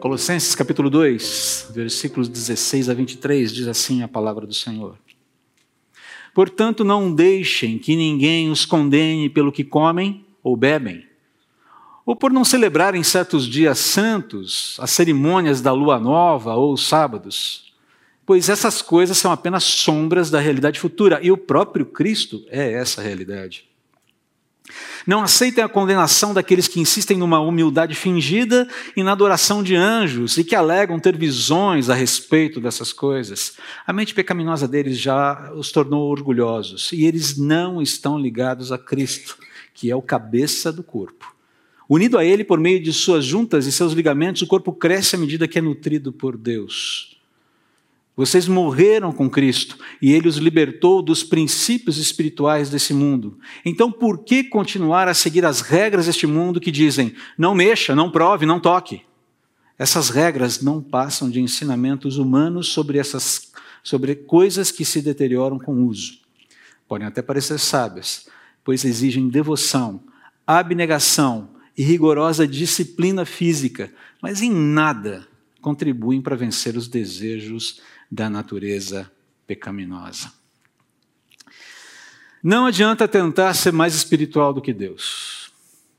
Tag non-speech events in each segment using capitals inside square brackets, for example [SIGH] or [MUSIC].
Colossenses capítulo 2, versículos 16 a 23, diz assim a palavra do Senhor. Portanto, não deixem que ninguém os condene pelo que comem ou bebem, ou por não celebrarem certos dias santos, as cerimônias da lua nova ou os sábados, pois essas coisas são apenas sombras da realidade futura, e o próprio Cristo é essa realidade. Não aceitem a condenação daqueles que insistem numa humildade fingida e na adoração de anjos e que alegam ter visões a respeito dessas coisas. A mente pecaminosa deles já os tornou orgulhosos e eles não estão ligados a Cristo, que é o cabeça do corpo. Unido a Ele por meio de suas juntas e seus ligamentos, o corpo cresce à medida que é nutrido por Deus. Vocês morreram com Cristo e ele os libertou dos princípios espirituais desse mundo. Então, por que continuar a seguir as regras deste mundo que dizem não mexa, não prove, não toque? Essas regras não passam de ensinamentos humanos sobre essas sobre coisas que se deterioram com o uso. Podem até parecer sábias, pois exigem devoção, abnegação e rigorosa disciplina física, mas em nada contribuem para vencer os desejos da natureza pecaminosa. Não adianta tentar ser mais espiritual do que Deus.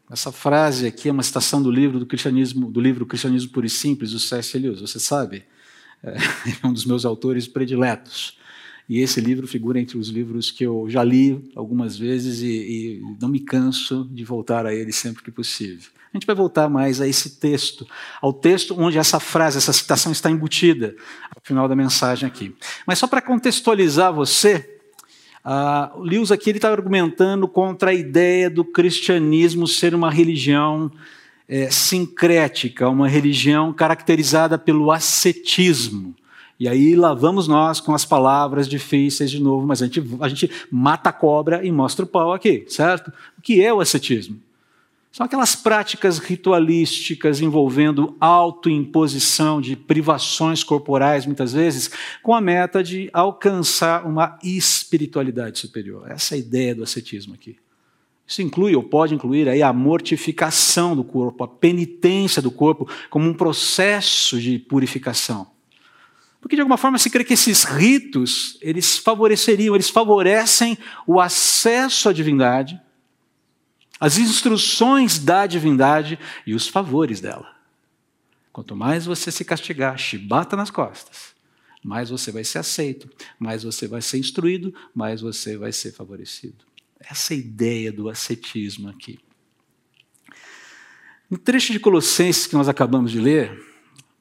Essa frase aqui é uma citação do livro do cristianismo, do livro Cristianismo Puro e Simples, do C.S. Lewis, você sabe? É, [LAUGHS] é um dos meus autores prediletos. E esse livro figura entre os livros que eu já li algumas vezes e, e não me canso de voltar a ele sempre que possível. A gente vai voltar mais a esse texto, ao texto onde essa frase, essa citação está embutida, ao final da mensagem aqui. Mas só para contextualizar você, uh, Lewis aqui está argumentando contra a ideia do cristianismo ser uma religião é, sincrética, uma religião caracterizada pelo ascetismo. E aí lá vamos nós com as palavras difíceis de novo, mas a gente, a gente mata a cobra e mostra o pau aqui, certo? O que é o ascetismo? São aquelas práticas ritualísticas envolvendo autoimposição de privações corporais, muitas vezes, com a meta de alcançar uma espiritualidade superior. Essa é a ideia do ascetismo aqui. Isso inclui, ou pode incluir, aí a mortificação do corpo, a penitência do corpo, como um processo de purificação. Porque, de alguma forma, se crê que esses ritos, eles favoreceriam, eles favorecem o acesso à divindade, as instruções da divindade e os favores dela. Quanto mais você se castigar, chibata nas costas, mais você vai ser aceito, mais você vai ser instruído, mais você vai ser favorecido. Essa é a ideia do ascetismo aqui. No trecho de Colossenses que nós acabamos de ler,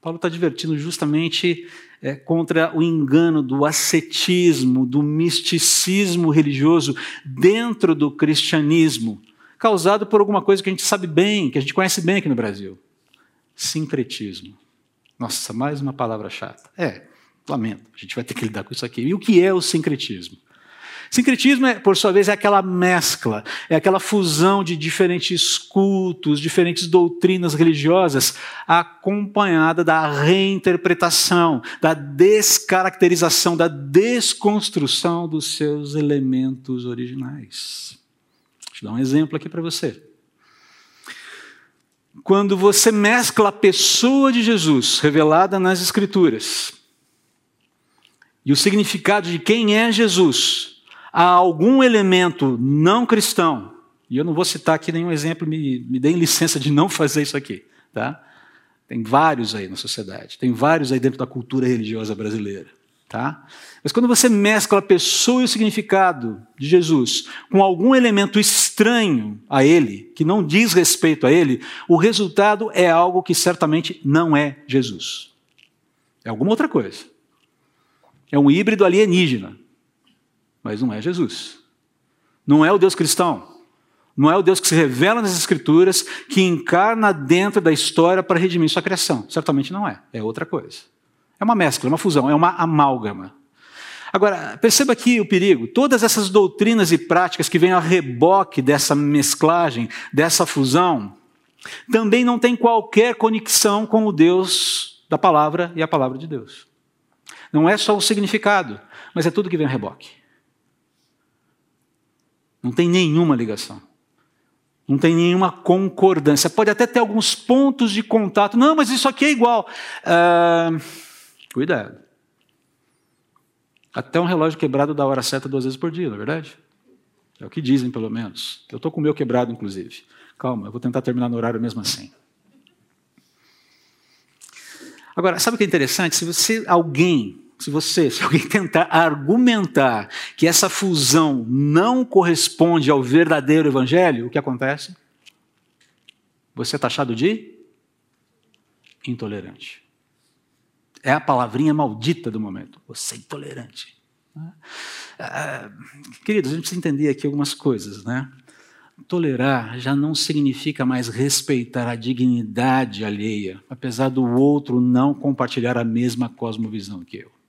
Paulo está divertindo justamente é, contra o engano do ascetismo, do misticismo religioso dentro do cristianismo causado por alguma coisa que a gente sabe bem, que a gente conhece bem aqui no Brasil. Sincretismo. Nossa, mais uma palavra chata. É, lamento, a gente vai ter que lidar com isso aqui. E o que é o sincretismo? Sincretismo, é, por sua vez, é aquela mescla, é aquela fusão de diferentes cultos, diferentes doutrinas religiosas, acompanhada da reinterpretação, da descaracterização, da desconstrução dos seus elementos originais. Deixa dar um exemplo aqui para você. Quando você mescla a pessoa de Jesus, revelada nas Escrituras, e o significado de quem é Jesus, a algum elemento não cristão, e eu não vou citar aqui nenhum exemplo, me, me deem licença de não fazer isso aqui, tá? Tem vários aí na sociedade, tem vários aí dentro da cultura religiosa brasileira. Tá? Mas quando você mescla a pessoa e o significado de Jesus com algum elemento estranho a ele, que não diz respeito a ele, o resultado é algo que certamente não é Jesus. É alguma outra coisa. É um híbrido alienígena, mas não é Jesus. Não é o Deus cristão. Não é o Deus que se revela nas Escrituras, que encarna dentro da história para redimir sua criação. Certamente não é. É outra coisa. É uma mescla, é uma fusão, é uma amálgama. Agora, perceba aqui o perigo. Todas essas doutrinas e práticas que vêm a reboque dessa mesclagem, dessa fusão, também não têm qualquer conexão com o Deus da palavra e a palavra de Deus. Não é só o significado, mas é tudo que vem a reboque. Não tem nenhuma ligação. Não tem nenhuma concordância. Pode até ter alguns pontos de contato. Não, mas isso aqui é igual. Uh, cuidado. Até um relógio quebrado dá hora certa duas vezes por dia, não é verdade? É o que dizem, pelo menos. Eu estou com o meu quebrado, inclusive. Calma, eu vou tentar terminar no horário mesmo assim. Agora, sabe o que é interessante? Se você, alguém, se você, se alguém [LAUGHS] tentar argumentar que essa fusão não corresponde ao verdadeiro evangelho, o que acontece? Você é taxado de intolerante. É a palavrinha maldita do momento. Você é intolerante. Ah, queridos, a gente precisa entender aqui algumas coisas, né? Tolerar já não significa mais respeitar a dignidade alheia, apesar do outro não compartilhar a mesma cosmovisão que eu.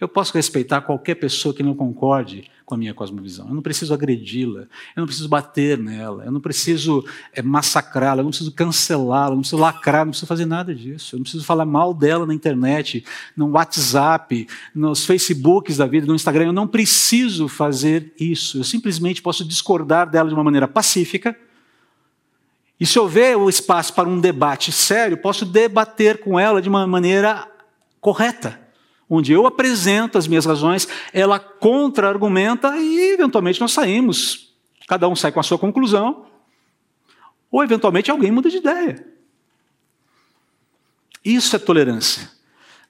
Eu posso respeitar qualquer pessoa que não concorde com a minha cosmovisão. Eu não preciso agredi-la, eu não preciso bater nela, eu não preciso é, massacrá-la, eu não preciso cancelá-la, eu não preciso lacrar, não preciso fazer nada disso. Eu não preciso falar mal dela na internet, no WhatsApp, nos Facebooks da vida, no Instagram. Eu não preciso fazer isso. Eu simplesmente posso discordar dela de uma maneira pacífica. E se houver o espaço para um debate sério, posso debater com ela de uma maneira correta onde eu apresento as minhas razões, ela contra-argumenta e, eventualmente, nós saímos. Cada um sai com a sua conclusão, ou, eventualmente, alguém muda de ideia. Isso é tolerância.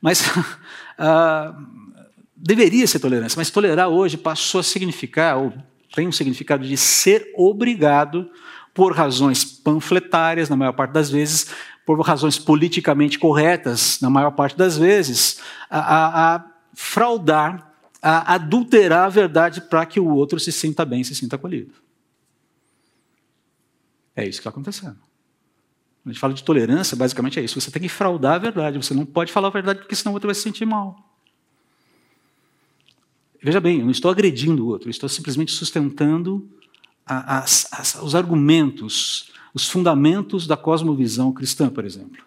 Mas uh, [LAUGHS] deveria ser tolerância, mas tolerar hoje passou a significar, ou tem um significado de ser obrigado por razões panfletárias, na maior parte das vezes, por razões politicamente corretas, na maior parte das vezes, a, a, a fraudar, a adulterar a verdade para que o outro se sinta bem, se sinta acolhido. É isso que está acontecendo. Quando a gente fala de tolerância, basicamente é isso. Você tem que fraudar a verdade. Você não pode falar a verdade porque senão o outro vai se sentir mal. Veja bem, eu não estou agredindo o outro, eu estou simplesmente sustentando as, as, os argumentos, os fundamentos da cosmovisão cristã, por exemplo.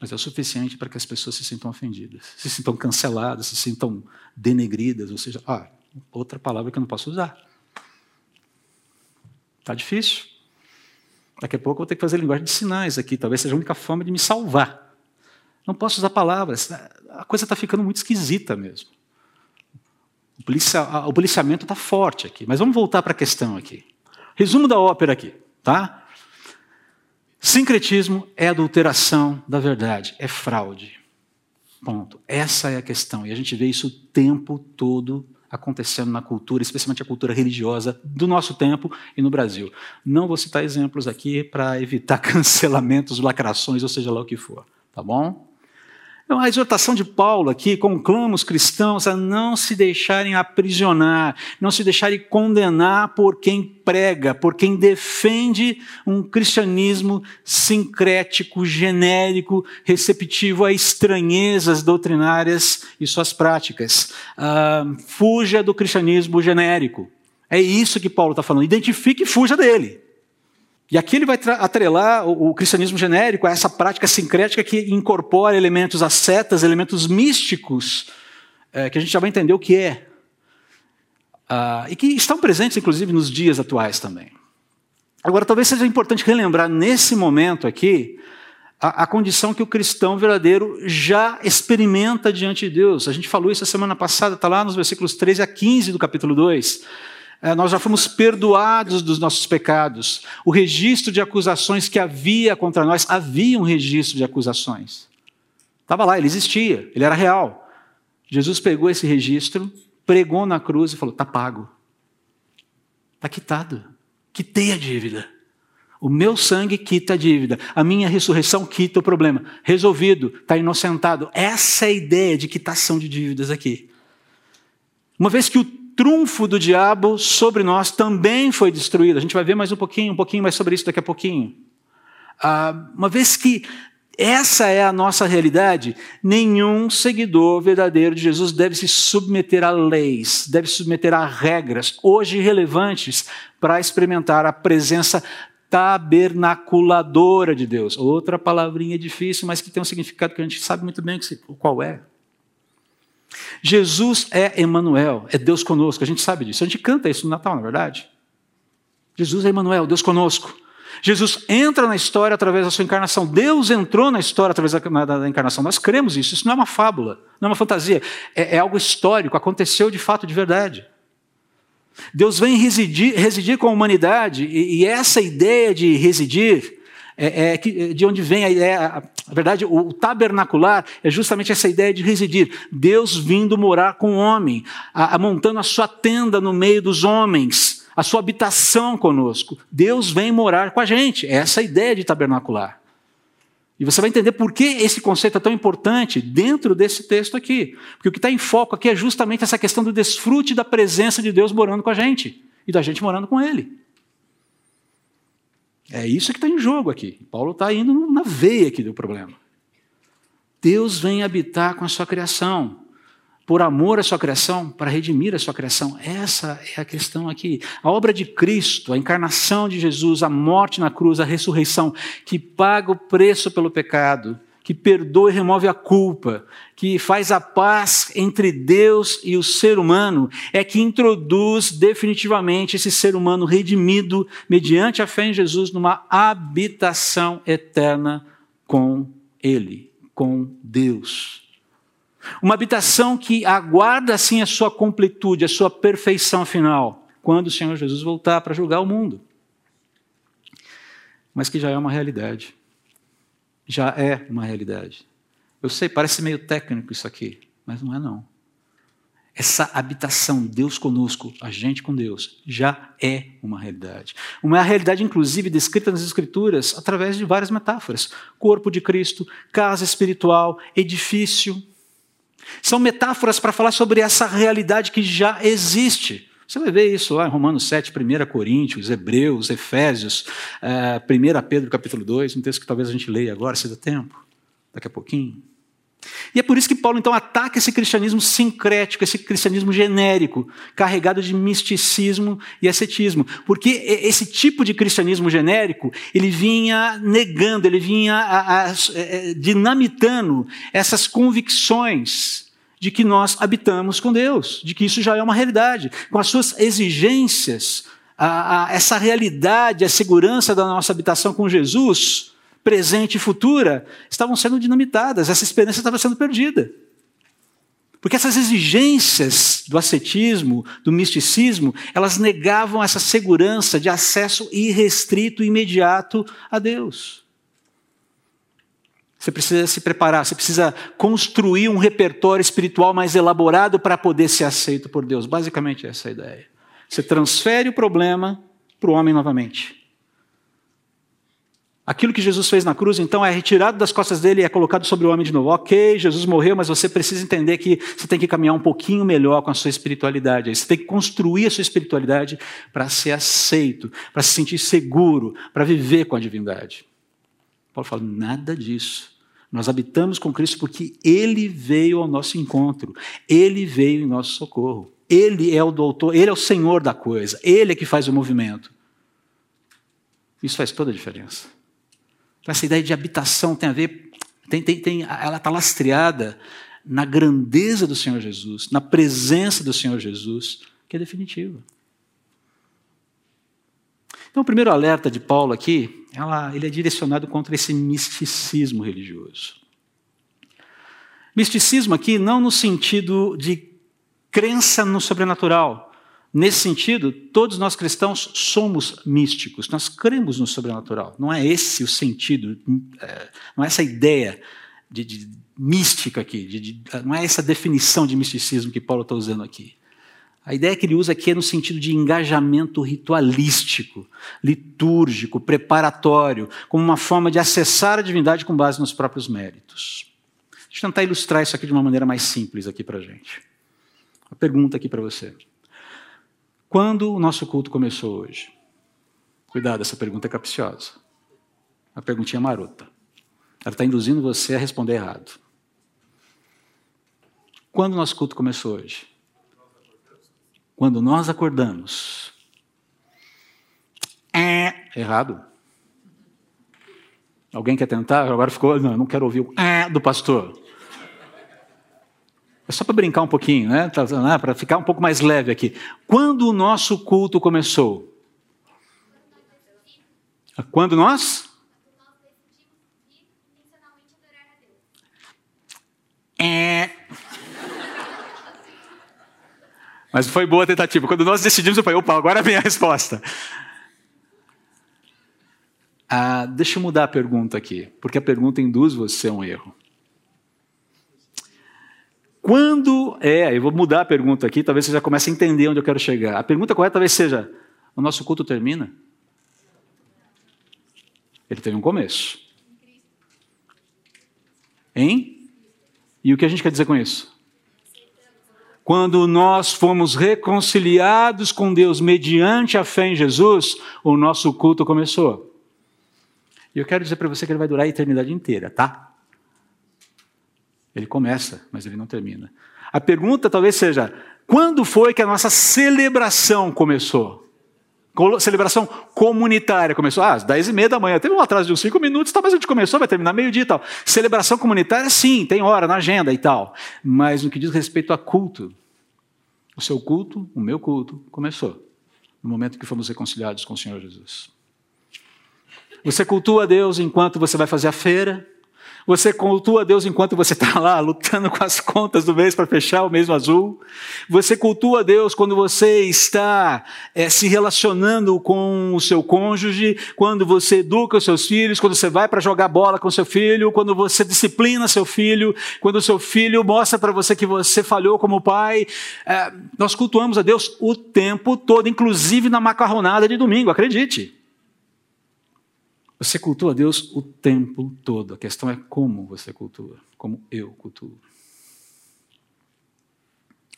Mas é o suficiente para que as pessoas se sintam ofendidas, se sintam canceladas, se sintam denegridas, ou seja, ah, outra palavra que eu não posso usar. Está difícil. Daqui a pouco eu vou ter que fazer linguagem de sinais aqui, talvez seja a única forma de me salvar. Não posso usar palavras. A coisa está ficando muito esquisita mesmo. O, policia, o policiamento está forte aqui. Mas vamos voltar para a questão aqui. Resumo da ópera aqui, tá? Sincretismo é adulteração da verdade, é fraude. Ponto. Essa é a questão. E a gente vê isso o tempo todo acontecendo na cultura, especialmente a cultura religiosa do nosso tempo e no Brasil. Não vou citar exemplos aqui para evitar [LAUGHS] cancelamentos, lacrações, ou seja lá o que for. Tá bom? Então, a exortação de Paulo aqui conclama os cristãos a não se deixarem aprisionar, não se deixarem condenar por quem prega, por quem defende um cristianismo sincrético, genérico, receptivo a estranhezas doutrinárias e suas práticas. Ah, fuja do cristianismo genérico. É isso que Paulo está falando. Identifique e fuja dele. E aqui ele vai atrelar o, cristianismo genérico a essa prática sincrética que incorpora elementos ascetas, elementos místicos, é, que a gente já vai entender o que é. Ah, e que estão presentes, inclusive, nos dias atuais também. Agora, talvez seja importante relembrar nesse momento aqui a, a condição que o cristão verdadeiro já experimenta diante de Deus. A gente falou isso a semana passada, está lá nos versículos 13 a 15 do capítulo 2. É, nós já fomos perdoados dos nossos pecados. O registro de acusações que havia contra nós, havia um registro de acusações. Estava lá, ele existia, ele era real. Jesus pegou esse registro, pregou na cruz e falou: está pago. Está quitado. Quitei a dívida. O meu sangue quita a dívida. A minha ressurreição quita o problema. Resolvido, está inocentado. Essa é a ideia de quitação de dívidas aqui. Uma vez que o trunfo do diabo sobre nós também foi destruído. A gente vai ver mais um pouquinho, um pouquinho mais sobre isso daqui a pouquinho. Ah, uma vez que essa é a nossa realidade, nenhum seguidor verdadeiro de Jesus deve se submeter a leis, deve se submeter a regras, hoje relevantes, para experimentar a presença tabernaculadora de Deus. Outra palavrinha difícil, mas que tem um significado que a gente sabe muito bem qual é. Jesus é Emmanuel, é Deus conosco, a gente sabe disso. A gente canta isso no Natal, na é verdade. Jesus é Emmanuel, Deus conosco. Jesus entra na história através da sua encarnação. Deus entrou na história através da, da, da encarnação. Nós cremos isso. Isso não é uma fábula, não é uma fantasia. É, é algo histórico, aconteceu de fato, de verdade. Deus vem residir, residir com a humanidade, e, e essa ideia de residir é, é, de onde vem a ideia, a verdade, o, o, tabernacular é justamente essa ideia de residir. Deus vindo morar com o homem, a, a, montando a sua tenda no meio dos homens, a sua habitação conosco. Deus vem morar com a gente. É essa a ideia de tabernacular. E você vai entender por que esse conceito é tão importante dentro desse texto aqui. Porque o que está em foco aqui é justamente essa questão do desfrute da presença de Deus morando com a gente e da gente morando com Ele. É isso que está em jogo aqui. Paulo está indo na veia aqui do problema. Deus vem habitar com a sua criação, por amor à sua criação, para redimir a sua criação. Essa é a questão aqui. A obra de Cristo, a encarnação de Jesus, a morte na cruz, a ressurreição, que paga o preço pelo pecado, que perdoa e remove a culpa, que faz a paz entre Deus e o ser humano, é que introduz definitivamente esse ser humano redimido mediante a fé em Jesus numa habitação eterna com Ele, com Deus. Uma habitação que aguarda assim a sua completude, a sua perfeição final, quando o Senhor Jesus voltar para julgar o mundo. Mas que já é uma realidade já é uma realidade. Eu sei, parece meio técnico isso aqui, mas não é não. Essa habitação, Deus conosco, a gente com Deus, já é uma realidade. Uma realidade, inclusive, descrita nas Escrituras através de várias metáforas: corpo de Cristo, casa espiritual, edifício. São metáforas para falar sobre essa realidade que já existe. Você vai ver isso lá em Romanos 7, 1 Coríntios, Hebreus, Efésios, uh, eh, 1 Pedro capítulo 2, um texto que talvez a gente leia agora, se dá tempo, daqui a pouquinho. E é por isso que Paulo então ataca esse cristianismo sincrético, esse cristianismo genérico, carregado de misticismo e ascetismo, porque esse tipo de cristianismo genérico ele vinha negando, ele vinha a, a, a, eh, dinamitando essas convicções de que nós habitamos com Deus, de que isso já é uma realidade, com as suas exigências, a, a, essa realidade, a segurança da nossa habitação com Jesus, presente e futura, estavam sendo dinamitadas, essa esperança estava sendo perdida. Porque essas exigências do ascetismo, do misticismo, elas negavam essa segurança de acesso irrestrito e imediato a Deus. Você precisa se preparar, você precisa construir um repertório espiritual mais elaborado para poder ser aceito por Deus. Basicamente, essa é a ideia. Você transfere o problema para o homem novamente. Aquilo que Jesus fez na cruz, então, é retirado das costas dele e é colocado sobre o homem de novo. Ok, Jesus morreu, mas você precisa entender que você tem que caminhar um pouquinho melhor com a sua espiritualidade. Você tem que construir a sua espiritualidade para ser aceito, para se sentir seguro, para viver com a divindade. Paulo fala: nada disso. Nós habitamos com Cristo porque Ele veio ao nosso encontro, Ele veio em nosso socorro. Ele é o doutor, Ele é o Senhor da coisa, Ele é que faz o movimento. Isso faz toda a diferença. Essa ideia de habitação tem a ver, tem, tem, tem, ela está lastreada na grandeza do Senhor Jesus, na presença do Senhor Jesus, que é definitiva. Então, o primeiro alerta de Paulo aqui, ela, ele é direcionado contra esse misticismo religioso. Misticismo aqui não no sentido de crença no sobrenatural. Nesse sentido, todos nós cristãos somos místicos, nós cremos no sobrenatural. Não é esse o sentido, é, não é essa ideia de, de mística aqui, de, de, não é essa definição de misticismo que Paulo está usando aqui. A ideia que ele usa aqui é no sentido de engajamento ritualístico, litúrgico, preparatório, como uma forma de acessar a divindade com base nos próprios méritos. Deixa eu tentar ilustrar isso aqui de uma maneira mais simples aqui para a gente. Uma pergunta aqui para você. Quando o nosso culto começou hoje? Cuidado, essa pergunta é capciosa. Uma perguntinha marota. Ela está induzindo você a responder errado. Quando o nosso culto começou hoje? Quando nós acordamos. É errado. Alguém quer tentar? Agora ficou, não, eu não quero ouvir o é do pastor. É só para brincar um pouquinho, né? né? Para ficar um pouco mais leve aqui. Quando o nosso culto começou? Quando nós? É. Mas foi boa a tentativa. Quando nós decidimos, eu falei, opa, agora vem a resposta. Ah, deixa eu mudar a pergunta aqui, porque a pergunta induz você a um erro. Quando é, eu vou mudar a pergunta aqui, talvez você já comece a entender onde eu quero chegar. A pergunta correta talvez seja: o nosso culto termina? Ele teve um começo. Hein? E o que a gente quer dizer com isso? Quando nós fomos reconciliados com Deus mediante a fé em Jesus, o nosso culto começou. E eu quero dizer para você que ele vai durar a eternidade inteira, tá? Ele começa, mas ele não termina. A pergunta talvez seja: quando foi que a nossa celebração começou? Celebração comunitária começou ah, às 10 e meia da manhã. Teve um atraso de uns 5 minutos, tá, mas a gente começou, vai terminar meio-dia e tal. Celebração comunitária, sim, tem hora na agenda e tal. Mas no que diz respeito a culto, o seu culto, o meu culto, começou no momento que fomos reconciliados com o Senhor Jesus. Você cultua Deus enquanto você vai fazer a feira. Você cultua Deus enquanto você está lá lutando com as contas do mês para fechar o mês azul. Você cultua Deus quando você está é, se relacionando com o seu cônjuge, quando você educa os seus filhos, quando você vai para jogar bola com seu filho, quando você disciplina seu filho, quando o seu filho mostra para você que você falhou como pai. É, nós cultuamos a Deus o tempo todo, inclusive na macarronada de domingo, acredite. Você cultua Deus o tempo todo. A questão é como você cultua, como eu cultuo.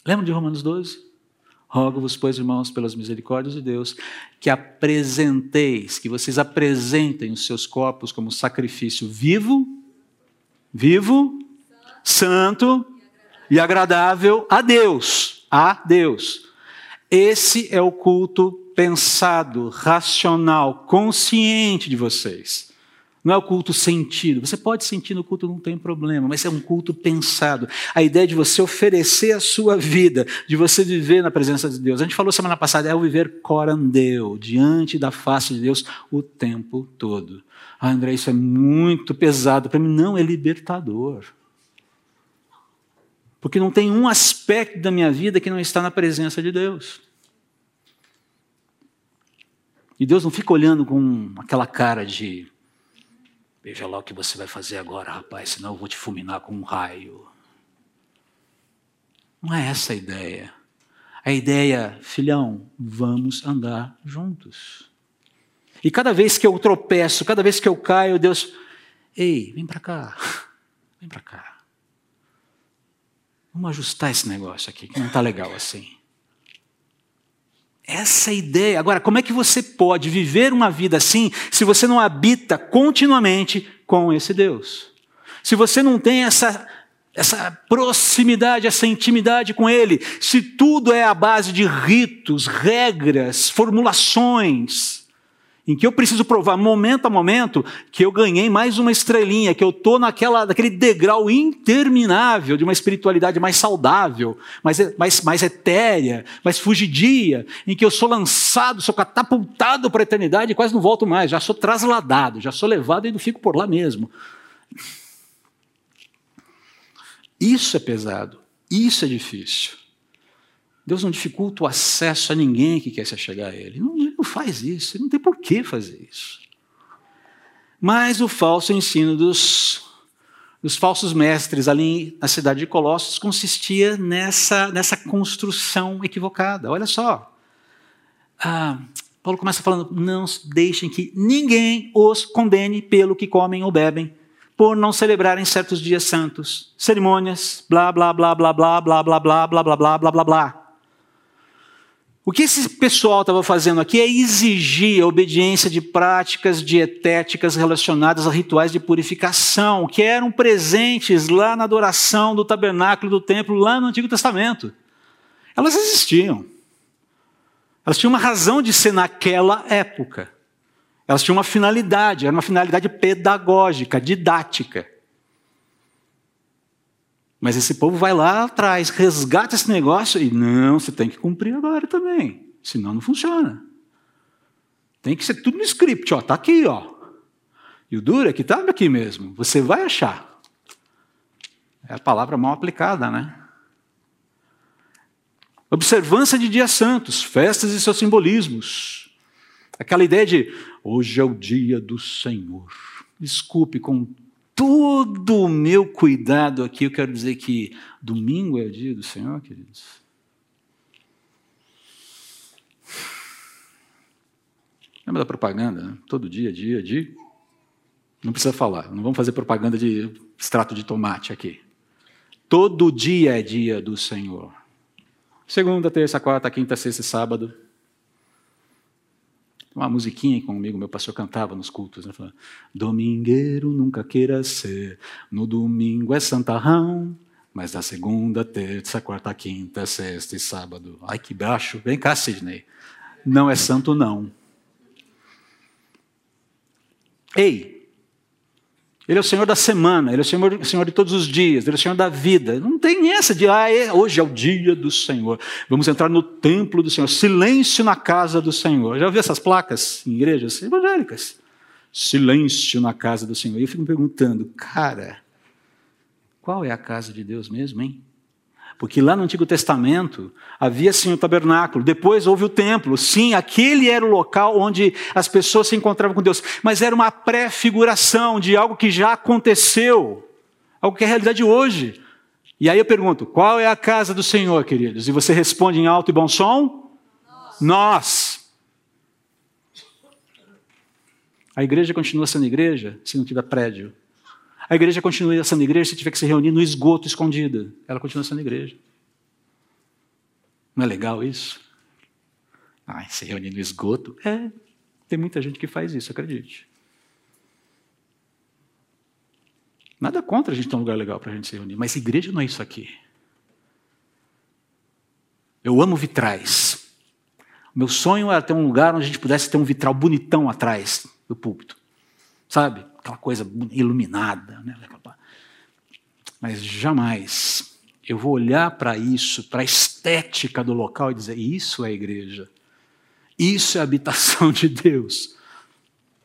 Lembra de Romanos 12? Rogo-vos, pois, irmãos, pelas misericórdias de Deus, que apresenteis, que vocês apresentem os seus corpos como sacrifício vivo, vivo, santo e agradável a Deus. A Deus. Esse é o culto pensado, racional, consciente de vocês. Não é o culto sentido. Você pode sentir no culto, não tem problema, mas é um culto pensado. A ideia de você oferecer a sua vida, de você viver na presença de Deus. A gente falou semana passada, é o viver corandeu, diante da face de Deus o tempo todo. Ah, André, isso é muito pesado. Para mim, não, é libertador. Porque não tem um aspecto da minha vida que não está na presença de Deus. E Deus não fica olhando com aquela cara de veja lá o que você vai fazer agora, rapaz, senão eu vou te fulminar com um raio. Não é essa a ideia. A ideia, filhão, vamos andar juntos. E cada vez que eu tropeço, cada vez que eu caio, Deus, ei, vem para cá, vem para cá. Vamos ajustar esse negócio aqui, que não está legal assim. Essa é ideia. Agora, como é que você pode viver uma vida assim se você não habita continuamente com esse Deus? Se você não tem essa, essa proximidade, essa intimidade com Ele, se tudo é a base de ritos, regras, formulações, em que eu preciso provar momento a momento que eu ganhei mais uma estrelinha, que eu estou naquele degrau interminável de uma espiritualidade mais saudável, mais, mais, mais etérea, mais fugidia, em que eu sou lançado, sou catapultado para a eternidade e quase não volto mais, já sou trasladado, já sou levado e não fico por lá mesmo. Isso é pesado, isso é difícil. Deus não dificulta o acesso a ninguém que quer se chegar a Ele. Ele não faz isso, ele não tem por que fazer isso. Mas o falso ensino dos, dos falsos mestres ali na cidade de Colossos consistia nessa, nessa construção equivocada. Olha só. Ah, Paulo começa falando: não deixem que ninguém os condene pelo que comem ou bebem, por não celebrarem certos dias santos, cerimônias, blá, blá, blá, blá, blá, blá, blá, blá, blá, blá, blá, blá, blá, blá. O que esse pessoal estava fazendo aqui é exigir a obediência de práticas dietéticas relacionadas a rituais de purificação, que eram presentes lá na adoração do tabernáculo do templo, lá no Antigo Testamento. Elas existiam. Elas tinham uma razão de ser naquela época. Elas tinham uma finalidade, era uma finalidade pedagógica, didática. Mas esse povo vai lá atrás, resgata esse negócio e não, você tem que cumprir agora também, senão não funciona. Tem que ser tudo no script, ó, tá aqui, ó. E o duro é que está aqui mesmo. Você vai achar. É a palavra mal aplicada, né? Observância de dias santos, festas e seus simbolismos. Aquela ideia de hoje é o dia do Senhor. Desculpe, com todo o meu cuidado aqui, eu quero dizer que domingo é o dia do Senhor, queridos. Lembra da propaganda? Né? Todo dia, dia, dia. Não precisa falar, não vamos fazer propaganda de extrato de tomate aqui. Todo dia é dia do Senhor. Segunda, terça, quarta, quinta, sexta e sábado. Uma musiquinha que um amigo meu pastor cantava nos cultos. Né? Domingueiro nunca queira ser, no domingo é santarrão, mas da segunda, terça, quarta, quinta, sexta e sábado. Ai, que baixo. Vem cá, Sidney. Não é santo, não. Ei, ele é o Senhor da semana, Ele é o Senhor, Senhor de todos os dias, Ele é o Senhor da vida. Não tem essa de, ah, é, hoje é o dia do Senhor. Vamos entrar no templo do Senhor. Silêncio na casa do Senhor. Já ouviu essas placas em igrejas evangélicas? Silêncio na casa do Senhor. E eu fico me perguntando, cara, qual é a casa de Deus mesmo, hein? Porque lá no Antigo Testamento havia sim o tabernáculo, depois houve o templo. Sim, aquele era o local onde as pessoas se encontravam com Deus, mas era uma pré-figuração de algo que já aconteceu, algo que é realidade hoje. E aí eu pergunto: qual é a casa do Senhor, queridos? E você responde em alto e bom som: Nós. Nós. A igreja continua sendo igreja se não tiver prédio. A igreja continua sendo igreja se tiver que se reunir no esgoto escondida. Ela continua sendo igreja. Não é legal isso? Ah, se reunir no esgoto? É, tem muita gente que faz isso, acredite. Nada contra a gente ter um lugar legal para a gente se reunir, mas igreja não é isso aqui. Eu amo vitrais. Meu sonho era ter um lugar onde a gente pudesse ter um vitral bonitão atrás do púlpito. Sabe? aquela coisa iluminada. Né? Mas jamais eu vou olhar para isso, para a estética do local e dizer: isso é a igreja, isso é a habitação de Deus.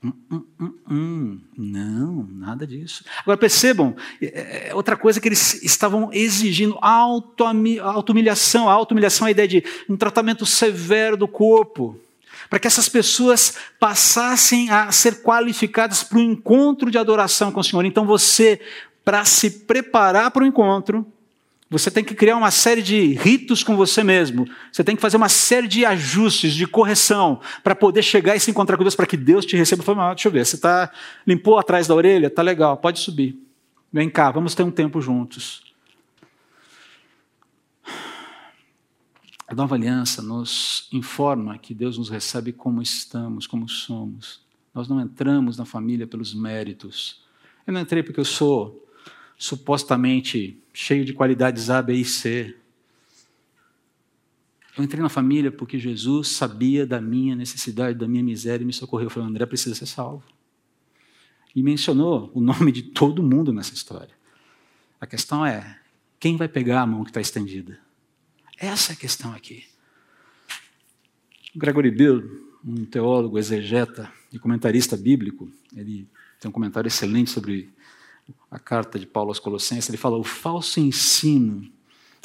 Hum, hum, hum, hum. Não, nada disso. Agora percebam, é, é outra coisa que eles estavam exigindo: auto-humilhação. Auto-humilhação é a ideia de um tratamento severo do corpo para que essas pessoas passassem a ser qualificadas para o encontro de adoração com o Senhor. Então você, para se preparar para o encontro, você tem que criar uma série de ritos com você mesmo. Você tem que fazer uma série de ajustes, de correção, para poder chegar e se encontrar com Deus, para que Deus te receba. Fala, ah, deixa eu ver, você tá, limpou atrás da orelha? Tá legal, pode subir. Vem cá, vamos ter um tempo juntos. A nova aliança nos informa que Deus nos recebe como estamos, como somos. Nós não entramos na família pelos méritos. Eu não entrei porque eu sou supostamente cheio de qualidades A, B e C. Eu entrei na família porque Jesus sabia da minha necessidade, da minha miséria e me socorreu. Falou, André precisa ser salvo. E mencionou o nome de todo mundo nessa história. A questão é: quem vai pegar a mão que está estendida? Essa é a questão aqui. Gregory Bill, um teólogo, exegeta e comentarista bíblico, ele tem um comentário excelente sobre a carta de Paulo aos Colossenses. Ele fala: o falso ensino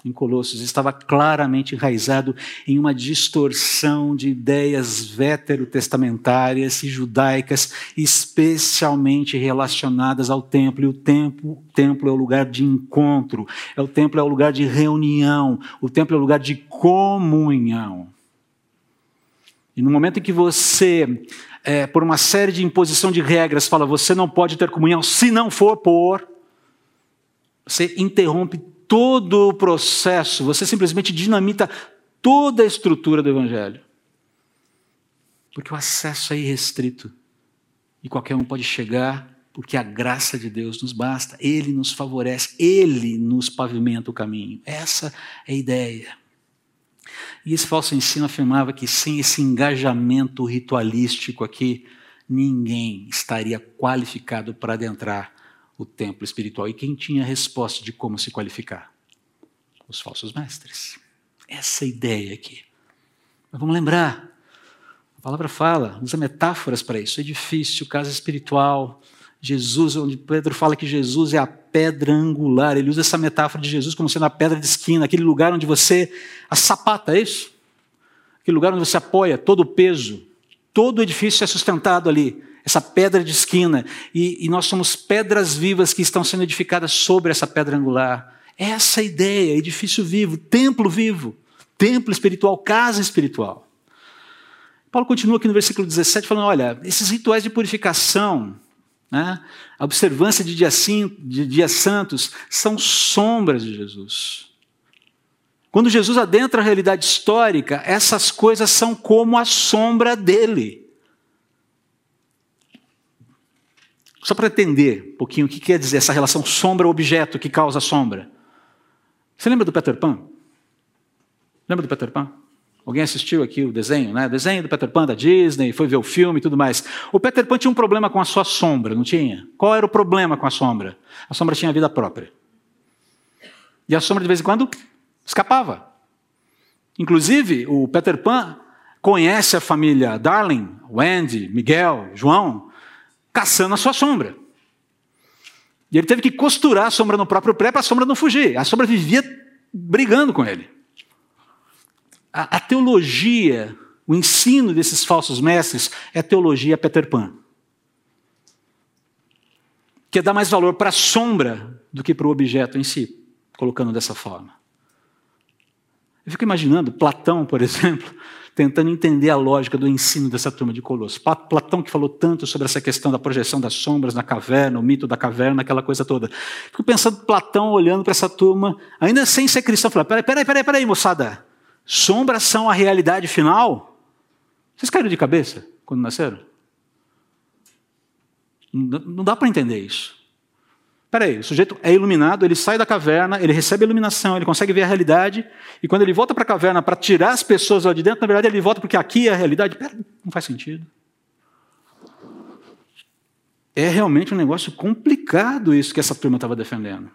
em Colossos estava claramente enraizado em uma distorção de ideias veterotestamentárias e judaicas, especialmente relacionadas ao templo. E o templo, o templo é o lugar de encontro, é o templo é o lugar de reunião, o templo é o lugar de comunhão. E no momento em que você, é, por uma série de imposição de regras, fala você não pode ter comunhão se não for por, você interrompe todo o processo, você simplesmente dinamita toda a estrutura do Evangelho. Porque o acesso é irrestrito. E qualquer um pode chegar, porque a graça de Deus nos basta. Ele nos favorece, ele nos pavimenta o caminho. Essa é a ideia. E esse falso ensino afirmava que sem esse engajamento ritualístico aqui, ninguém estaria qualificado para adentrar o templo espiritual. E quem tinha a resposta de como se qualificar? Os falsos mestres. Essa é a ideia aqui. Mas vamos lembrar, palavra fala, usa metáforas para isso. Edifício, casa espiritual, Jesus, onde Pedro fala que Jesus é a pedra angular. Ele usa essa metáfora de Jesus como sendo a pedra de esquina, aquele lugar onde você. a sapata, é isso? Aquele lugar onde você apoia todo o peso. Todo o edifício é sustentado ali, essa pedra de esquina. E, e nós somos pedras vivas que estão sendo edificadas sobre essa pedra angular. Essa é a ideia, edifício vivo, templo vivo, templo espiritual, casa espiritual. Paulo continua aqui no versículo 17 falando: olha, esses rituais de purificação, né, a observância de, dia de dias santos, são sombras de Jesus. Quando Jesus adentra a realidade histórica, essas coisas são como a sombra dele. Só para entender um pouquinho o que quer dizer essa relação sombra-objeto que causa sombra. Você lembra do Peter Pan? Lembra do Peter Pan? Alguém assistiu aqui o desenho, né? O desenho do Peter Pan da Disney, foi ver o filme e tudo mais. O Peter Pan tinha um problema com a sua sombra, não tinha? Qual era o problema com a sombra? A sombra tinha vida própria. E a sombra, de vez em quando, escapava. Inclusive, o Peter Pan conhece a família Darling, Wendy, Miguel, João, caçando a sua sombra. E ele teve que costurar a sombra no próprio pé para a sombra não fugir. A sombra vivia brigando com ele. A, a teologia, o ensino desses falsos mestres é teologia Peter Pan. Que dar mais valor para a sombra do que para o objeto em si, colocando dessa forma. Eu fico imaginando Platão, por exemplo, [LAUGHS] tentando entender a lógica do ensino dessa turma de Colossos. Platão que falou tanto sobre essa questão da projeção das sombras na caverna, o mito da caverna, aquela coisa toda. Fico pensando Platão olhando para essa turma, ainda sem ser cristão, falando: peraí, peraí, peraí, peraí, moçada. Sombras são a realidade final? Vocês caíram de cabeça quando nasceram? Não dá para entender isso. Peraí, o sujeito é iluminado, ele sai da caverna, ele recebe a iluminação, ele consegue ver a realidade, e quando ele volta para a caverna para tirar as pessoas lá de dentro, na verdade ele volta porque aqui é a realidade. Pera, não faz sentido. É realmente um negócio complicado isso que essa turma estava defendendo.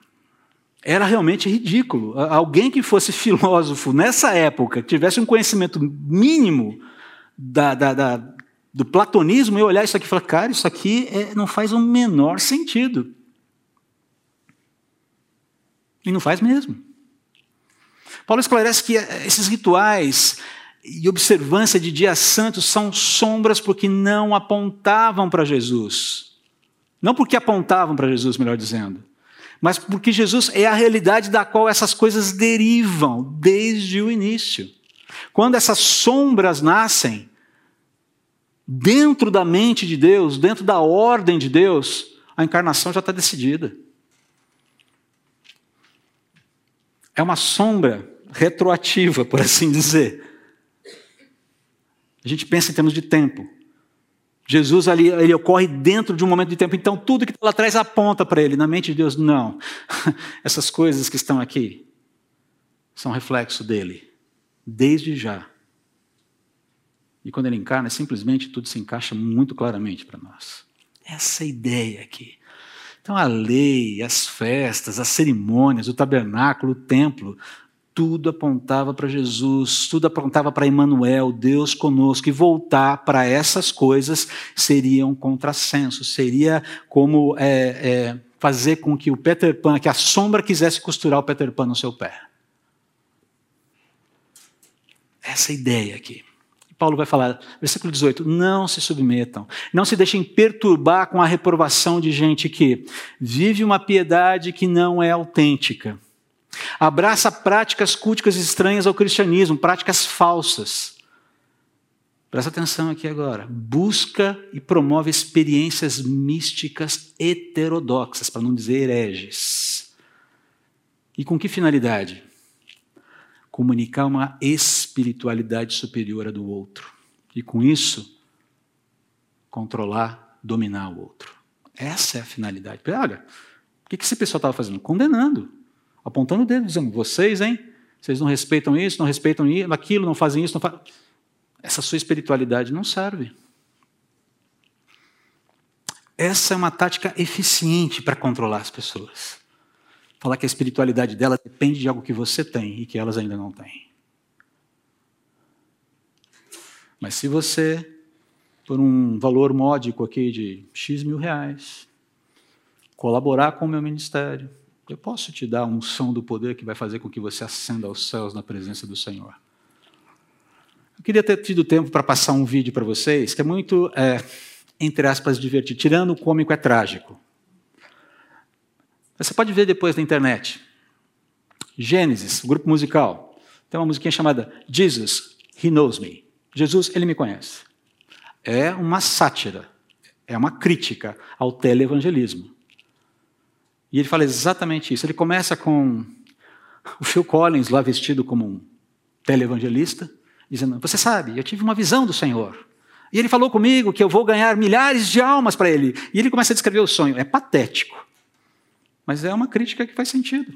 Era realmente ridículo. Alguém que fosse filósofo nessa época, que tivesse um conhecimento mínimo da, da, da, do platonismo, e olhar isso aqui e falar, cara, isso aqui é, não faz o menor sentido. E não faz mesmo. Paulo esclarece que esses rituais e observância de dias santos são sombras porque não apontavam para Jesus. Não porque apontavam para Jesus, melhor dizendo, mas porque Jesus é a realidade da qual essas coisas derivam desde o início. Quando essas sombras nascem, dentro da mente de Deus, dentro da ordem de Deus, a encarnação já está decidida. É uma sombra retroativa, por assim dizer. A gente pensa em termos de tempo. Jesus ali, ele ocorre dentro de um momento de tempo, então tudo que está lá atrás aponta para ele. Na mente de Deus, não. [LAUGHS] Essas coisas que estão aqui são reflexo dele, desde já. E quando ele encarna, simplesmente tudo se encaixa muito claramente para nós. Essa é ideia aqui. Então a lei, as festas, as cerimônias, o tabernáculo, o templo, tudo apontava para Jesus, tudo apontava para Emmanuel, Deus conosco, e voltar para essas coisas seria um contrassenso, seria como é, é, fazer com que o Peter Pan, que a sombra quisesse costurar o Peter Pan no seu pé. Essa é ideia aqui. Paulo vai falar, versículo 18: não se submetam, não se deixem perturbar com a reprovação de gente que vive uma piedade que não é autêntica, abraça práticas culticas estranhas ao cristianismo, práticas falsas. Presta atenção aqui agora. Busca e promove experiências místicas heterodoxas, para não dizer hereges. E com que finalidade? comunicar uma espiritualidade superior à do outro. E com isso, controlar, dominar o outro. Essa é a finalidade. Olha, o que esse pessoal estava fazendo? Condenando, apontando o dedo, dizendo: vocês, hein? Vocês não respeitam isso, não respeitam aquilo, não fazem isso, não fazem. Essa sua espiritualidade não serve. Essa é uma tática eficiente para controlar as pessoas falar que a espiritualidade dela depende de algo que você tem e que elas ainda não têm. Mas se você por um valor módico aqui de X mil reais, colaborar com o meu ministério, eu posso te dar a unção do poder que vai fazer com que você ascenda aos céus na presença do Senhor. Eu queria ter tido tempo para passar um vídeo para vocês que é muito, é, entre aspas, divertido. Tirando o cômico, é trágico. Você pode ver depois na internet. Gênesis, grupo musical, tem uma musiquinha chamada Jesus, He Knows Me. Jesus, ele me conhece. É uma sátira, é uma crítica ao televangelismo. E ele fala exatamente isso. Ele começa com o Phil Collins lá vestido como um televangelista, dizendo: Você sabe, eu tive uma visão do Senhor. E ele falou comigo que eu vou ganhar milhares de almas para ele. E ele começa a descrever o sonho. É patético. Mas é uma crítica que faz sentido.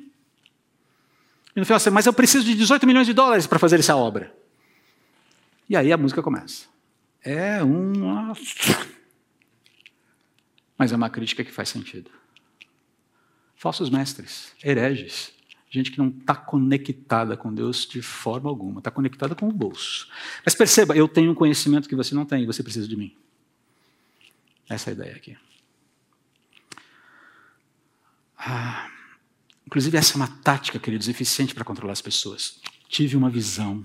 E no final, assim, mas eu preciso de 18 milhões de dólares para fazer essa obra. E aí a música começa. É uma. Mas é uma crítica que faz sentido. Falsos mestres, hereges, gente que não está conectada com Deus de forma alguma, está conectada com o bolso. Mas perceba, eu tenho um conhecimento que você não tem, você precisa de mim. Essa é a ideia aqui. Ah, inclusive, essa é uma tática, queridos, eficiente para controlar as pessoas. Tive uma visão.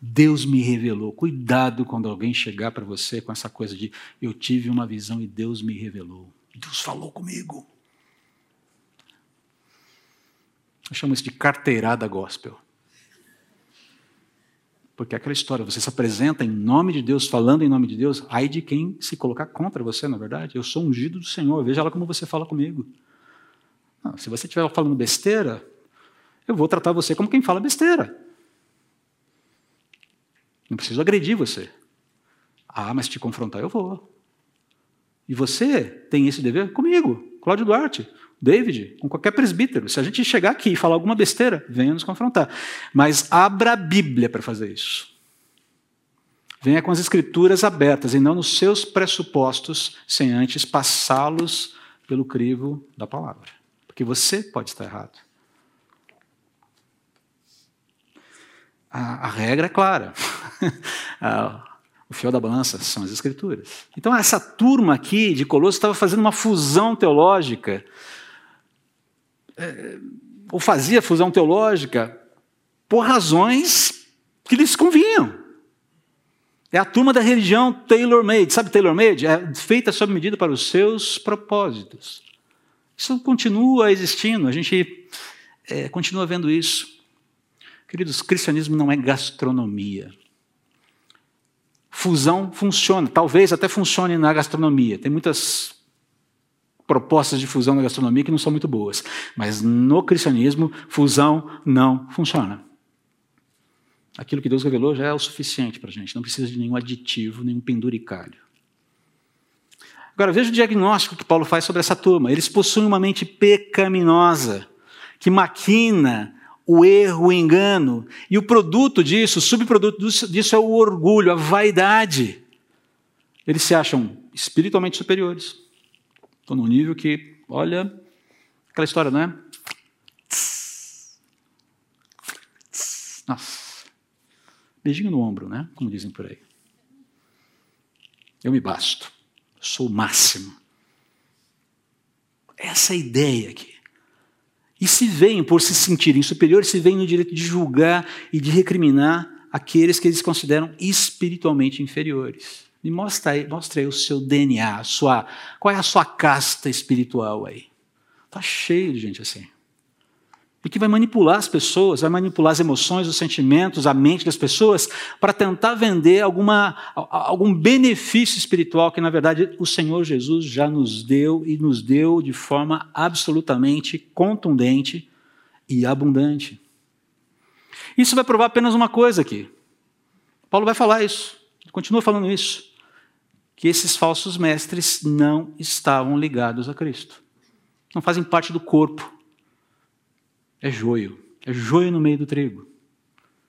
Deus me revelou. Cuidado quando alguém chegar para você com essa coisa de eu tive uma visão e Deus me revelou. Deus falou comigo. Eu chamo isso de carteirada gospel. Porque é aquela história, você se apresenta em nome de Deus, falando em nome de Deus, ai de quem se colocar contra você, na verdade. Eu sou ungido do Senhor, veja lá como você fala comigo. Não, se você estiver falando besteira, eu vou tratar você como quem fala besteira. Não preciso agredir você. Ah, mas te confrontar eu vou. E você tem esse dever comigo, Cláudio Duarte. David, com qualquer presbítero. Se a gente chegar aqui e falar alguma besteira, venha nos confrontar. Mas abra a Bíblia para fazer isso. Venha com as escrituras abertas e não nos seus pressupostos, sem antes passá-los pelo crivo da palavra. Porque você pode estar errado. A, a regra é clara. [LAUGHS] o fiel da balança são as escrituras. Então, essa turma aqui de Colosso estava fazendo uma fusão teológica é, ou fazia fusão teológica por razões que lhes convinham. É a turma da religião tailor-made. Sabe tailor-made? É feita sob medida para os seus propósitos. Isso continua existindo, a gente é, continua vendo isso. Queridos, cristianismo não é gastronomia. Fusão funciona, talvez até funcione na gastronomia. Tem muitas propostas de fusão na gastronomia que não são muito boas. Mas no cristianismo, fusão não funciona. Aquilo que Deus revelou já é o suficiente para a gente, não precisa de nenhum aditivo, nenhum penduricalho. Agora, veja o diagnóstico que Paulo faz sobre essa turma. Eles possuem uma mente pecaminosa, que maquina o erro, o engano. E o produto disso, o subproduto disso é o orgulho, a vaidade. Eles se acham espiritualmente superiores. Estou num nível que, olha, aquela história, não é? Nossa. Beijinho no ombro, né? Como dizem por aí. Eu me basto. sou o máximo. Essa é ideia aqui. E se veem, por se sentirem superiores, se veem no direito de julgar e de recriminar aqueles que eles consideram espiritualmente inferiores. Me mostra aí, mostra aí o seu DNA, sua, qual é a sua casta espiritual aí. Está cheio de gente assim. E que vai manipular as pessoas, vai manipular as emoções, os sentimentos, a mente das pessoas, para tentar vender alguma, algum benefício espiritual que, na verdade, o Senhor Jesus já nos deu e nos deu de forma absolutamente contundente e abundante. Isso vai provar apenas uma coisa aqui. Paulo vai falar isso, continua falando isso que esses falsos mestres não estavam ligados a Cristo. Não fazem parte do corpo. É joio. É joio no meio do trigo.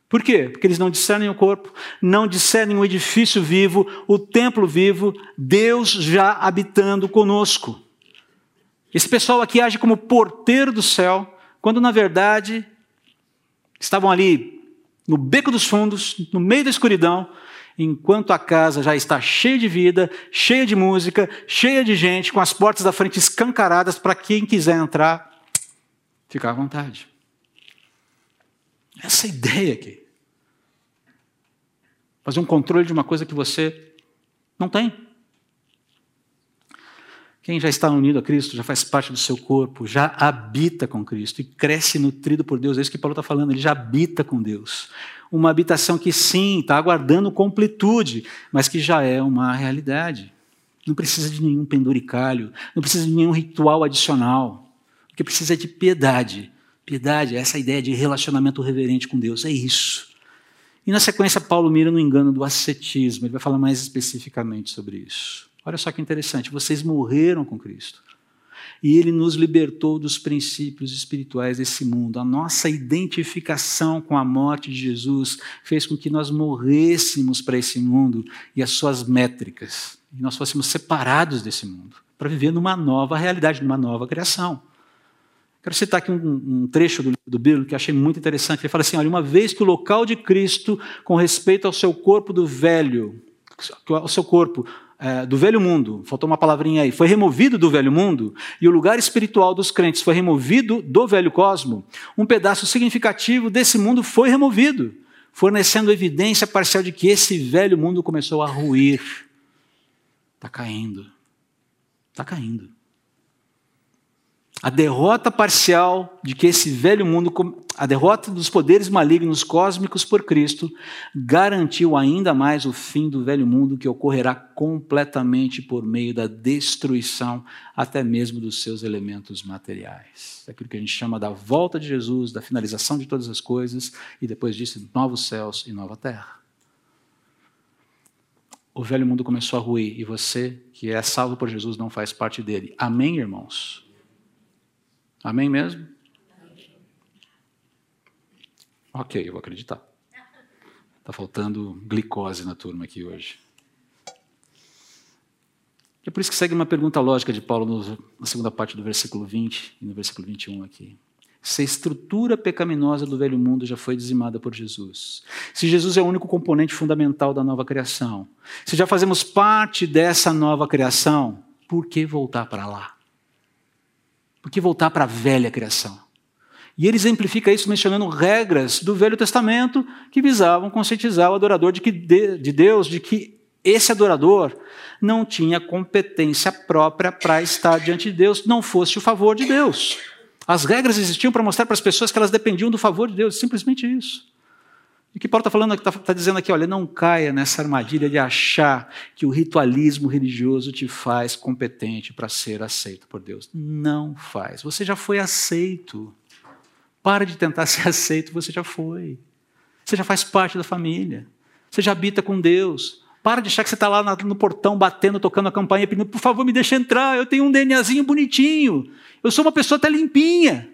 Por quê? Porque eles não discernem o corpo, não discernem o edifício vivo, o templo vivo, Deus já habitando conosco. Esse pessoal aqui age como porteiro do céu, quando na verdade estavam ali no beco dos fundos, no meio da escuridão, enquanto a casa já está cheia de vida, cheia de música, cheia de gente, com as portas da frente escancaradas para quem quiser entrar, ficar à vontade. Essa ideia aqui. Fazer um controle de uma coisa que você não tem. Quem já está unido a Cristo, já faz parte do seu corpo, já habita com Cristo e cresce nutrido por Deus. É isso que Paulo está falando, ele já habita com Deus. Uma habitação que sim, está aguardando completude, mas que já é uma realidade. Não precisa de nenhum penduricalho, não precisa de nenhum ritual adicional. Que precisa de piedade. Piedade é essa ideia de relacionamento reverente com Deus, é isso. E na sequência, Paulo mira no engano do ascetismo, ele vai falar mais especificamente sobre isso. Olha só que interessante, vocês morreram com Cristo. E ele nos libertou dos princípios espirituais desse mundo. A nossa identificação com a morte de Jesus fez com que nós morrêssemos para esse mundo e as suas métricas. E nós fôssemos separados desse mundo para viver numa nova realidade, numa nova criação. Quero citar aqui um, um trecho do, do Bíblia que achei muito interessante. Ele fala assim: olha, uma vez que o local de Cristo, com respeito ao seu corpo do velho, ao seu corpo, é, do velho mundo, faltou uma palavrinha aí, foi removido do velho mundo, e o lugar espiritual dos crentes foi removido do velho cosmo, um pedaço significativo desse mundo foi removido, fornecendo evidência parcial de que esse velho mundo começou a ruir. Está caindo. Está caindo. A derrota parcial de que esse velho mundo, a derrota dos poderes malignos cósmicos por Cristo, garantiu ainda mais o fim do velho mundo que ocorrerá completamente por meio da destruição até mesmo dos seus elementos materiais. Aquilo que a gente chama da volta de Jesus, da finalização de todas as coisas e depois disso, novos céus e nova terra. O velho mundo começou a ruir e você, que é salvo por Jesus, não faz parte dele. Amém, irmãos? Amém mesmo? Ok, eu vou acreditar. Está faltando glicose na turma aqui hoje. É por isso que segue uma pergunta lógica de Paulo na segunda parte do versículo 20 e no versículo 21 aqui. Se a estrutura pecaminosa do velho mundo já foi dizimada por Jesus, se Jesus é o único componente fundamental da nova criação, se já fazemos parte dessa nova criação, por que voltar para lá? Por que voltar para a velha criação? E ele exemplifica isso mencionando regras do Velho Testamento que visavam conscientizar o adorador de, que de Deus de que esse adorador não tinha competência própria para estar diante de Deus, não fosse o favor de Deus. As regras existiam para mostrar para as pessoas que elas dependiam do favor de Deus, simplesmente isso. E que Paulo está falando, está tá dizendo aqui, olha, não caia nessa armadilha de achar que o ritualismo religioso te faz competente para ser aceito por Deus. Não faz. Você já foi aceito. Para de tentar [LAUGHS] ser aceito, você já foi. Você já faz parte da família. Você já habita com Deus. Para de achar que você está lá no portão batendo, tocando a campainha, pedindo, por favor, me deixe entrar, eu tenho um DNAzinho bonitinho. Eu sou uma pessoa até limpinha.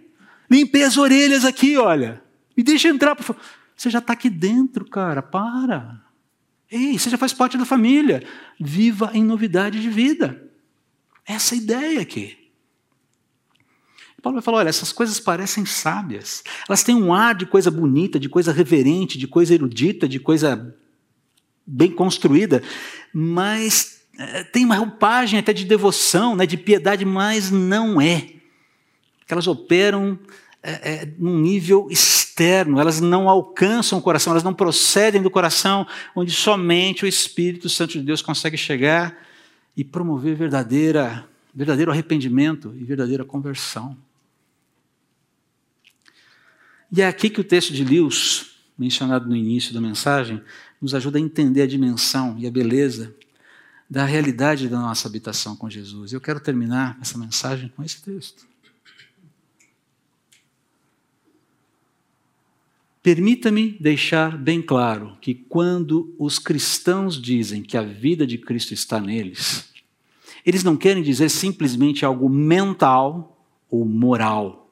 Limpei as orelhas aqui, olha. Me deixe entrar, por favor. Você já está aqui dentro, cara, para. Ei, você já faz parte da família. Viva em novidade de vida. Essa é ideia aqui. Paulo vai falar: olha, essas coisas parecem sábias. Elas têm um ar de coisa bonita, de coisa reverente, de coisa erudita, de coisa bem construída, mas é, tem uma roupagem até de devoção, né, de piedade, mas não é. Elas operam é, é, num nível externo, elas não alcançam o coração, elas não procedem do coração, onde somente o Espírito Santo de Deus consegue chegar e promover verdadeira, verdadeiro arrependimento e verdadeira conversão. E é aqui que o texto de Lewis, mencionado no início da mensagem, nos ajuda a entender a dimensão e a beleza da realidade da nossa habitação com Jesus. Eu quero terminar essa mensagem com esse texto. Permita-me deixar bem claro que quando os cristãos dizem que a vida de Cristo está neles, eles não querem dizer simplesmente algo mental ou moral.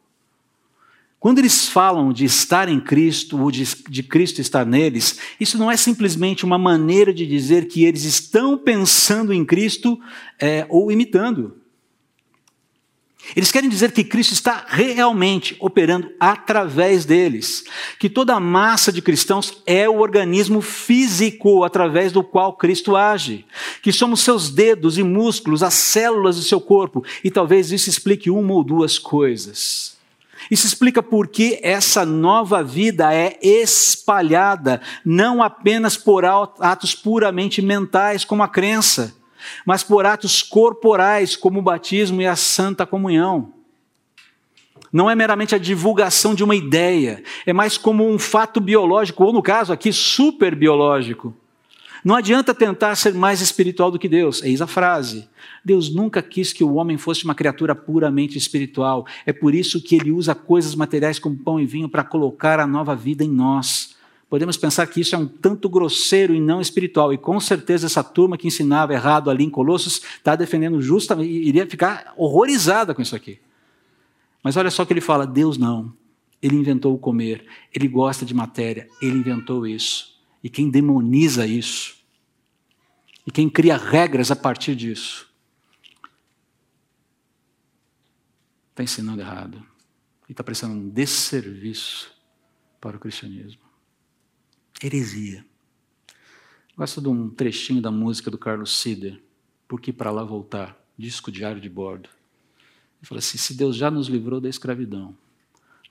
Quando eles falam de estar em Cristo ou de, de, Cristo estar neles, isso não é simplesmente uma maneira de dizer que eles estão pensando em Cristo é, ou imitando. Eles querem dizer que Cristo está realmente operando através deles, que toda a massa de cristãos é o organismo físico através do qual Cristo age, que somos seus dedos e músculos, as células do seu corpo, e talvez isso explique uma ou duas coisas. Isso explica por que essa nova vida é espalhada, não apenas por atos puramente mentais, como a crença mas por atos corporais, como o batismo e a santa comunhão. Não é meramente a divulgação de uma ideia, é mais como um fato biológico, ou no caso aqui, super biológico. Não adianta tentar ser mais espiritual do que Deus. Eis a frase. Deus nunca quis que o homem fosse uma criatura puramente espiritual. É por isso que ele usa coisas materiais como pão e vinho para colocar a nova vida em nós podemos pensar que isso é um tanto grosseiro e não espiritual. E com certeza essa turma que ensinava errado ali em Colossos está defendendo justamente, iria ficar horrorizada com isso aqui. Mas olha só o que ele fala: Deus não. Ele inventou o comer, ele gosta de matéria, ele inventou isso. E quem demoniza isso, e quem cria regras a partir disso, está ensinando errado. E está prestando um desserviço para o cristianismo heresia. Gosto de um trechinho da música do Carlos Sider, Por que para lá voltar? Disco diário de bordo. Ele fala assim: se Deus já nos livrou da escravidão,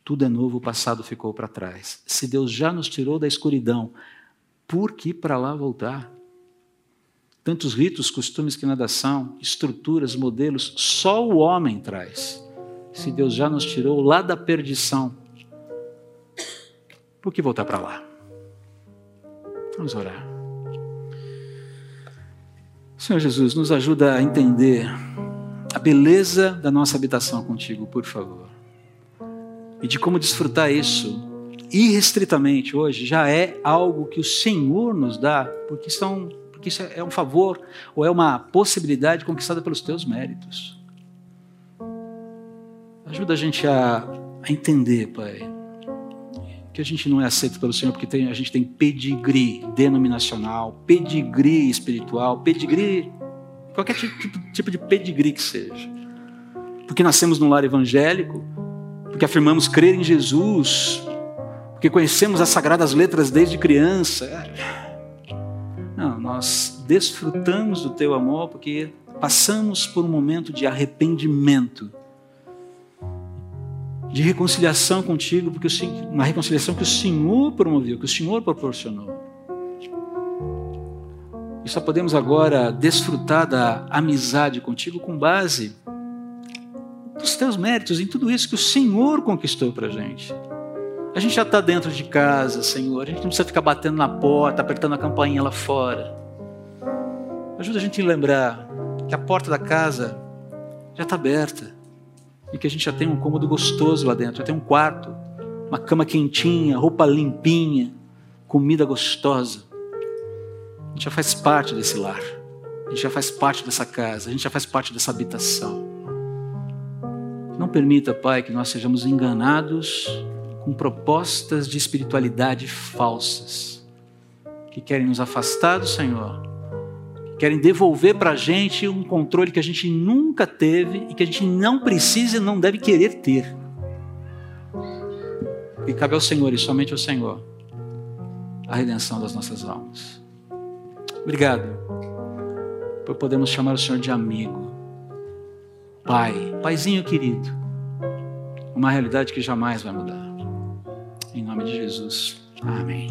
tudo é novo, o passado ficou para trás. Se Deus já nos tirou da escuridão, por que para lá voltar? Tantos ritos, costumes que nada são, estruturas, modelos, só o homem traz. Se Deus já nos tirou lá da perdição, por que voltar para lá? Vamos orar. Senhor Jesus, nos ajuda a entender a beleza da nossa habitação contigo, por favor. E de como desfrutar isso irrestritamente hoje já é algo que o Senhor nos dá, porque, são, porque isso é um favor ou é uma possibilidade conquistada pelos teus méritos. Ajuda a gente a, a entender, Pai, que a gente não é aceito pelo Senhor porque tem, a gente tem pedigree denominacional, pedigree espiritual, pedigree, qualquer tipo, tipo de pedigree que seja. Porque nascemos num lar evangélico, porque afirmamos crer em Jesus, porque conhecemos as sagradas letras desde criança. Não, nós desfrutamos do teu amor porque passamos por um momento de arrependimento de reconciliação contigo, porque uma reconciliação que o Senhor promoveu, que o Senhor proporcionou. E só podemos agora desfrutar da amizade contigo com base nos teus méritos, em tudo isso que o Senhor conquistou para gente. A gente já está dentro de casa, Senhor. A gente não precisa ficar batendo na porta, apertando a campainha lá fora. Ajuda a gente a lembrar que a porta da casa já está aberta e que a gente já tem um cômodo gostoso lá dentro, já tem um quarto, uma cama quentinha, roupa limpinha, comida gostosa. A gente já faz parte desse lar, a gente já faz parte dessa casa, a gente já faz parte dessa habitação. Não permita, Pai, que nós sejamos enganados com propostas de espiritualidade falsas, que querem nos afastar do Senhor querem devolver para a gente um controle que a gente nunca teve e que a gente não precisa e não deve querer ter. E cabe ao Senhor e somente ao Senhor a redenção das nossas almas. Obrigado por podermos chamar o Senhor de amigo, Pai, Paizinho querido. Uma realidade que jamais vai mudar. Em nome de Jesus. Amém.